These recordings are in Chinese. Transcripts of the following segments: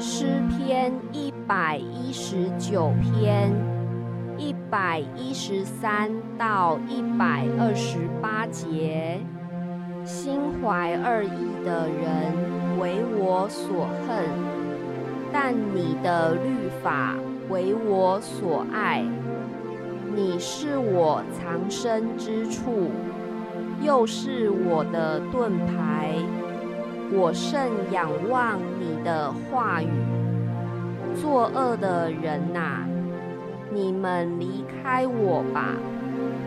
诗篇一百一十九篇一百一十三到一百二十八节，心怀二意的人为我所恨，但你的律法为我所爱。你是我藏身之处，又是我的盾牌。我甚仰望你的话语。作恶的人呐，你们离开我吧，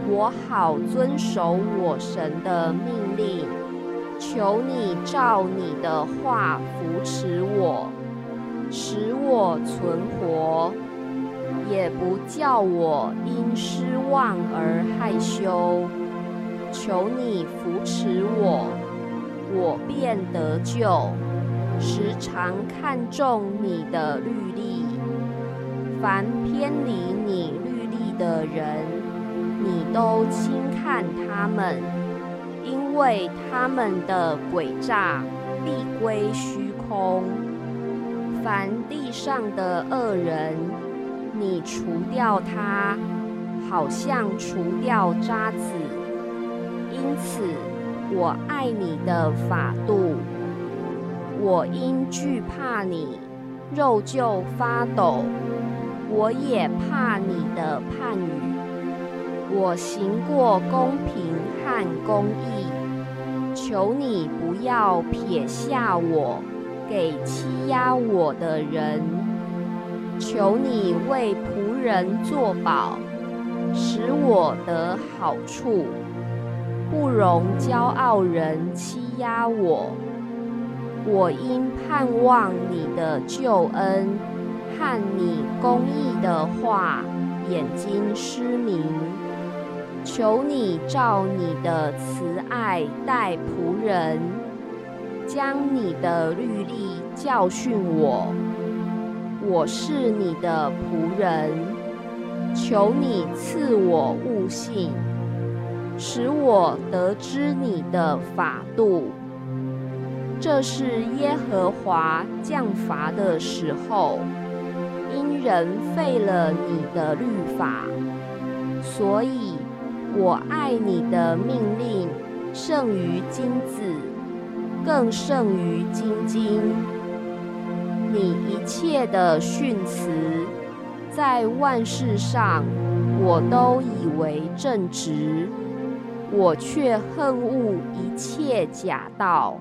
我好遵守我神的命令。求你照你的话扶持我，使我存活，也不叫我因失望而害羞。求你扶持我。我便得救，时常看重你的律例。凡偏离你律例的人，你都轻看他们，因为他们的诡诈必归虚空。凡地上的恶人，你除掉他，好像除掉渣子。因此。我爱你的法度，我因惧怕你，肉就发抖。我也怕你的判语。我行过公平和公义，求你不要撇下我，给欺压我的人。求你为仆人作保，使我得好处。不容骄傲人欺压我，我因盼望你的救恩和你公义的话，眼睛失明。求你照你的慈爱待仆人，将你的律例教训我。我是你的仆人，求你赐我悟性。使我得知你的法度，这是耶和华降罚的时候，因人废了你的律法，所以我爱你的命令胜于金子，更胜于金金。你一切的训词，在万事上，我都以为正直。我却恨恶一切假道。